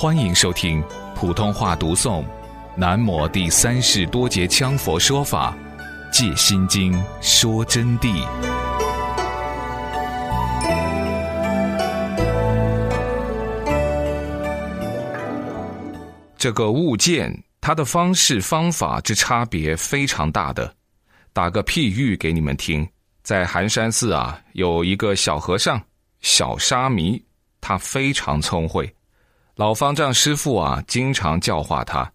欢迎收听普通话读诵《南摩第三世多杰羌佛说法·借心经说真谛》。这个物件，它的方式方法之差别非常大的。打个譬喻给你们听，在寒山寺啊，有一个小和尚，小沙弥，他非常聪慧。老方丈师傅啊，经常教化他，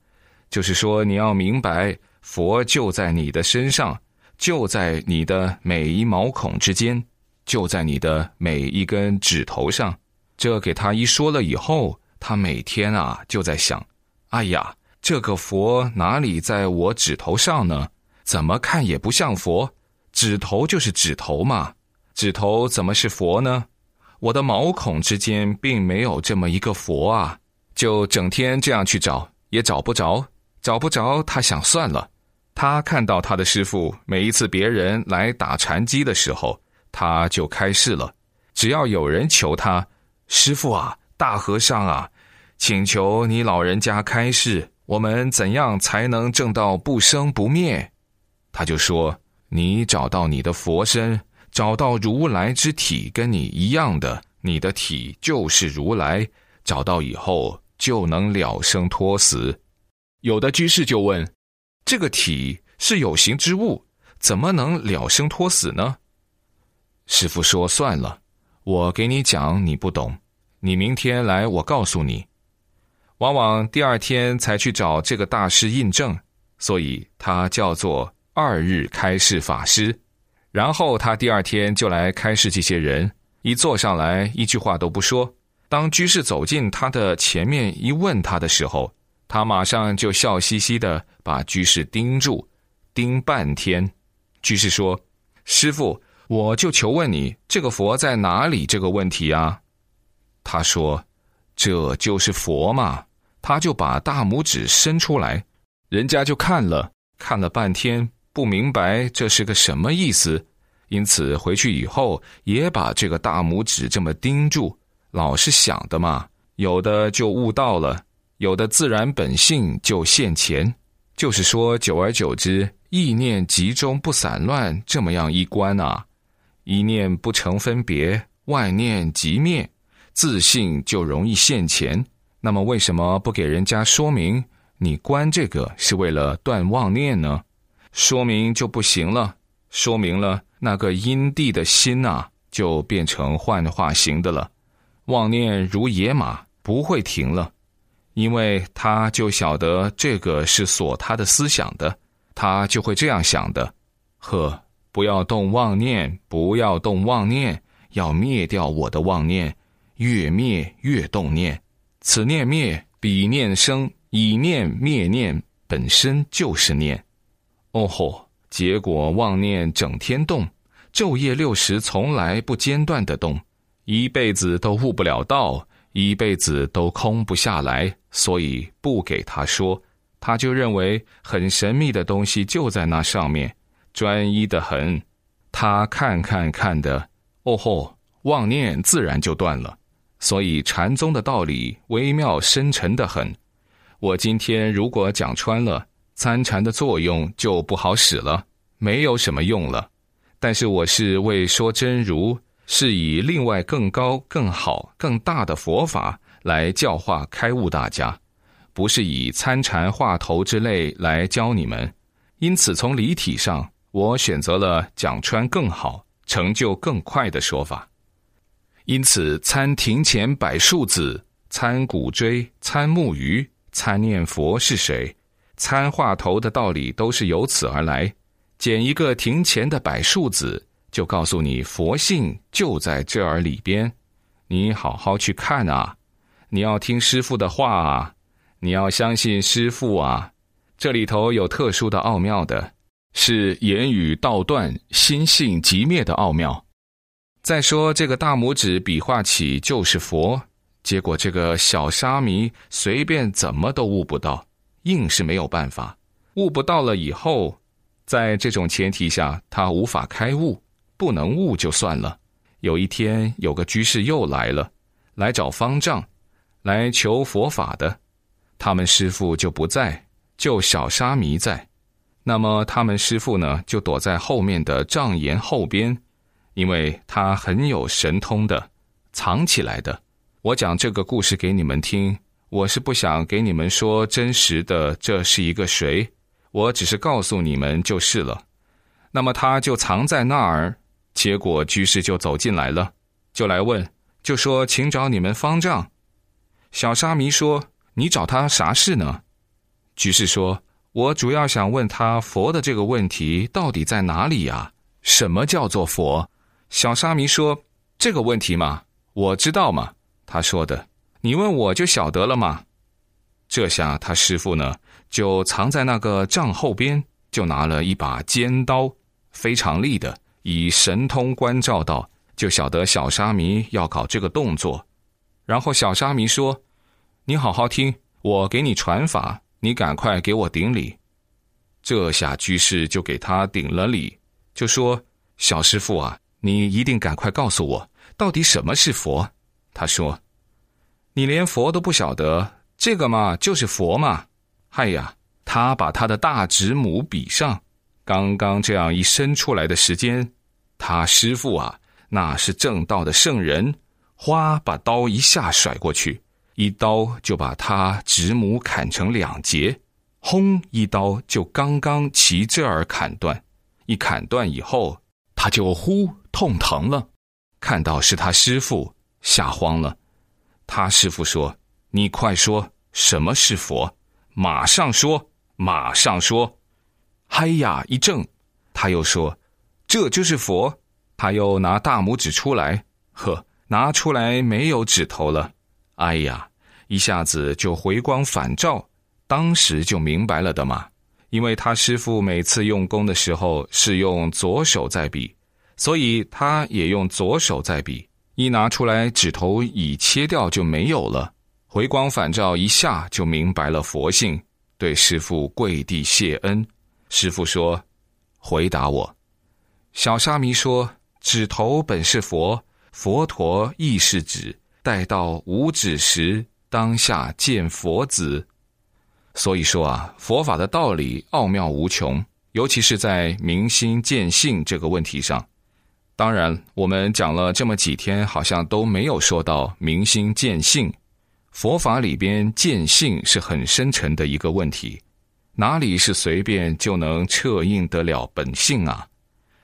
就是说你要明白，佛就在你的身上，就在你的每一毛孔之间，就在你的每一根指头上。这给他一说了以后，他每天啊就在想。哎呀，这个佛哪里在我指头上呢？怎么看也不像佛，指头就是指头嘛，指头怎么是佛呢？我的毛孔之间并没有这么一个佛啊，就整天这样去找，也找不着，找不着。他想算了，他看到他的师傅每一次别人来打禅机的时候，他就开示了，只要有人求他，师傅啊，大和尚啊。请求你老人家开示，我们怎样才能证到不生不灭？他就说：“你找到你的佛身，找到如来之体，跟你一样的，你的体就是如来。找到以后，就能了生脱死。”有的居士就问：“这个体是有形之物，怎么能了生脱死呢？”师傅说：“算了，我给你讲，你不懂，你明天来，我告诉你。”往往第二天才去找这个大师印证，所以他叫做二日开示法师。然后他第二天就来开示这些人，一坐上来一句话都不说。当居士走进他的前面一问他的时候，他马上就笑嘻嘻的把居士盯住，盯半天。居士说：“师傅，我就求问你，这个佛在哪里？这个问题啊？”他说：“这就是佛嘛。”他就把大拇指伸出来，人家就看了看了半天，不明白这是个什么意思，因此回去以后也把这个大拇指这么盯住，老是想的嘛。有的就悟到了，有的自然本性就现前，就是说，久而久之，意念集中不散乱，这么样一关啊，一念不成分别，万念即灭，自信就容易现前。那么为什么不给人家说明你观这个是为了断妄念呢？说明就不行了。说明了那个因地的心呐，就变成幻化形的了。妄念如野马，不会停了，因为他就晓得这个是锁他的思想的，他就会这样想的。呵，不要动妄念，不要动妄念，要灭掉我的妄念，越灭越动念。此念灭，彼念生，以念灭念，本身就是念。哦吼！结果妄念整天动，昼夜六时从来不间断的动，一辈子都悟不了道，一辈子都空不下来。所以不给他说，他就认为很神秘的东西就在那上面，专一的很。他看看看的，哦吼！妄念自然就断了。所以禅宗的道理微妙深沉的很，我今天如果讲穿了，参禅的作用就不好使了，没有什么用了。但是我是为说真如，是以另外更高、更好、更大的佛法来教化开悟大家，不是以参禅话头之类来教你们。因此从理体上，我选择了讲穿更好、成就更快的说法。因此，参庭前摆树子，参古锥，参木鱼，参念佛是谁，参话头的道理都是由此而来。捡一个庭前的柏树子，就告诉你佛性就在这儿里边。你好好去看啊！你要听师傅的话啊！你要相信师傅啊！这里头有特殊的奥妙的，是言语道断、心性即灭的奥妙。再说这个大拇指比划起就是佛，结果这个小沙弥随便怎么都悟不到，硬是没有办法。悟不到了以后，在这种前提下，他无法开悟，不能悟就算了。有一天，有个居士又来了，来找方丈，来求佛法的，他们师傅就不在，就小沙弥在。那么他们师傅呢，就躲在后面的障岩后边，因为他很有神通的，藏起来的。我讲这个故事给你们听，我是不想给你们说真实的，这是一个谁，我只是告诉你们就是了。那么他就藏在那儿，结果居士就走进来了，就来问，就说请找你们方丈。小沙弥说：“你找他啥事呢？”居士说。我主要想问他佛的这个问题到底在哪里呀？什么叫做佛？小沙弥说：“这个问题嘛，我知道嘛。”他说的：“你问我就晓得了嘛。”这下他师傅呢，就藏在那个帐后边，就拿了一把尖刀，非常利的，以神通关照到，就晓得小沙弥要搞这个动作。然后小沙弥说：“你好好听，我给你传法。”你赶快给我顶礼，这下居士就给他顶了礼，就说：“小师傅啊，你一定赶快告诉我，到底什么是佛？”他说：“你连佛都不晓得，这个嘛就是佛嘛。”哎呀，他把他的大指拇比上，刚刚这样一伸出来的时间，他师傅啊，那是正道的圣人，哗把刀一下甩过去。一刀就把他指拇砍成两截，轰！一刀就刚刚齐这儿砍断，一砍断以后，他就呼痛疼了。看到是他师傅，吓慌了。他师傅说：“你快说什么是佛，马上说，马上说。”嗨呀一怔，他又说：“这就是佛。”他又拿大拇指出来，呵，拿出来没有指头了。哎呀，一下子就回光返照，当时就明白了的嘛。因为他师傅每次用功的时候是用左手在比，所以他也用左手在比。一拿出来，指头已切掉就没有了。回光返照一下就明白了佛性，对师傅跪地谢恩。师傅说：“回答我。”小沙弥说：“指头本是佛，佛陀亦是指。”待到五指时，当下见佛子。所以说啊，佛法的道理奥妙无穷，尤其是在明心见性这个问题上。当然，我们讲了这么几天，好像都没有说到明心见性。佛法里边见性是很深沉的一个问题，哪里是随便就能彻应得了本性啊？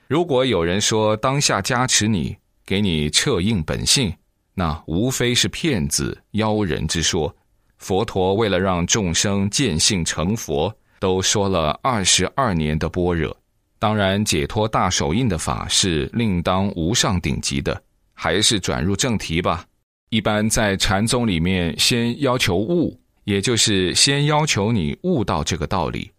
如果有人说当下加持你，给你彻应本性。那无非是骗子妖人之说。佛陀为了让众生见性成佛，都说了二十二年的般若。当然，解脱大手印的法是另当无上顶级的。还是转入正题吧。一般在禅宗里面，先要求悟，也就是先要求你悟到这个道理。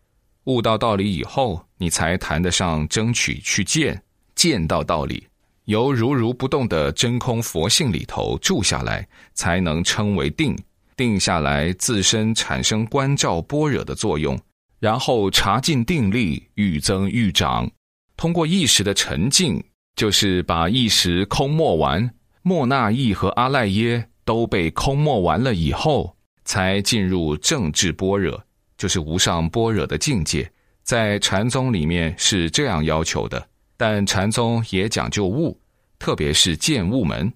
悟到道理以后，你才谈得上争取去见，见到道理。由如如不动的真空佛性里头住下来，才能称为定。定下来，自身产生关照般若的作用，然后查尽定力，愈增愈长。通过意识的沉静，就是把意识空没完。莫那意和阿赖耶都被空没完了以后，才进入正智般若，就是无上般若的境界。在禅宗里面是这样要求的。但禅宗也讲究悟，特别是见悟门，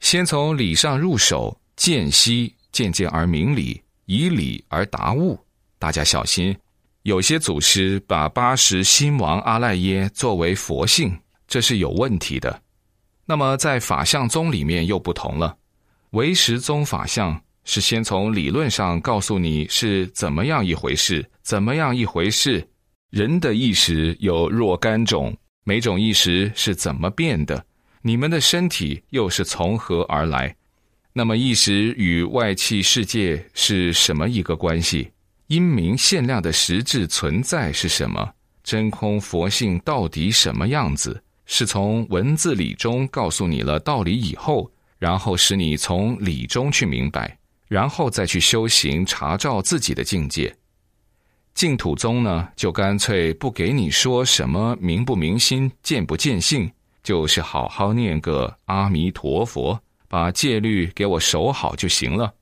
先从理上入手，见息，渐渐而明理，以理而达悟。大家小心，有些祖师把八十心王阿赖耶作为佛性，这是有问题的。那么在法相宗里面又不同了，唯识宗法相是先从理论上告诉你是怎么样一回事，怎么样一回事。人的意识有若干种，每种意识是怎么变的？你们的身体又是从何而来？那么意识与外气世界是什么一个关系？阴明限量的实质存在是什么？真空佛性到底什么样子？是从文字理中告诉你了道理以后，然后使你从理中去明白，然后再去修行查照自己的境界。净土宗呢，就干脆不给你说什么明不明心、见不见性，就是好好念个阿弥陀佛，把戒律给我守好就行了。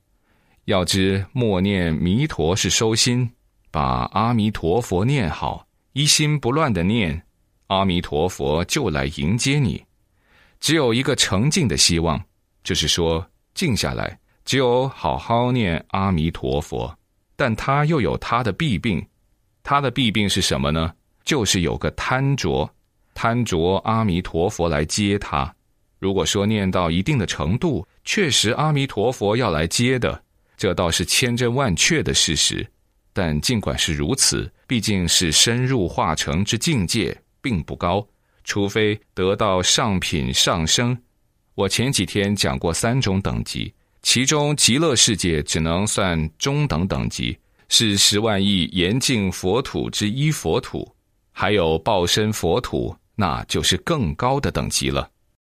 要知默念弥陀是收心，把阿弥陀佛念好，一心不乱的念，阿弥陀佛就来迎接你。只有一个澄净的希望，就是说静下来，只有好好念阿弥陀佛。但他又有他的弊病，他的弊病是什么呢？就是有个贪着，贪着阿弥陀佛来接他。如果说念到一定的程度，确实阿弥陀佛要来接的，这倒是千真万确的事实。但尽管是如此，毕竟是深入化成之境界，并不高。除非得到上品上升，我前几天讲过三种等级，其中极乐世界只能算中等等级，是十万亿严净佛土之一佛土，还有报身佛土，那就是更高的等级了。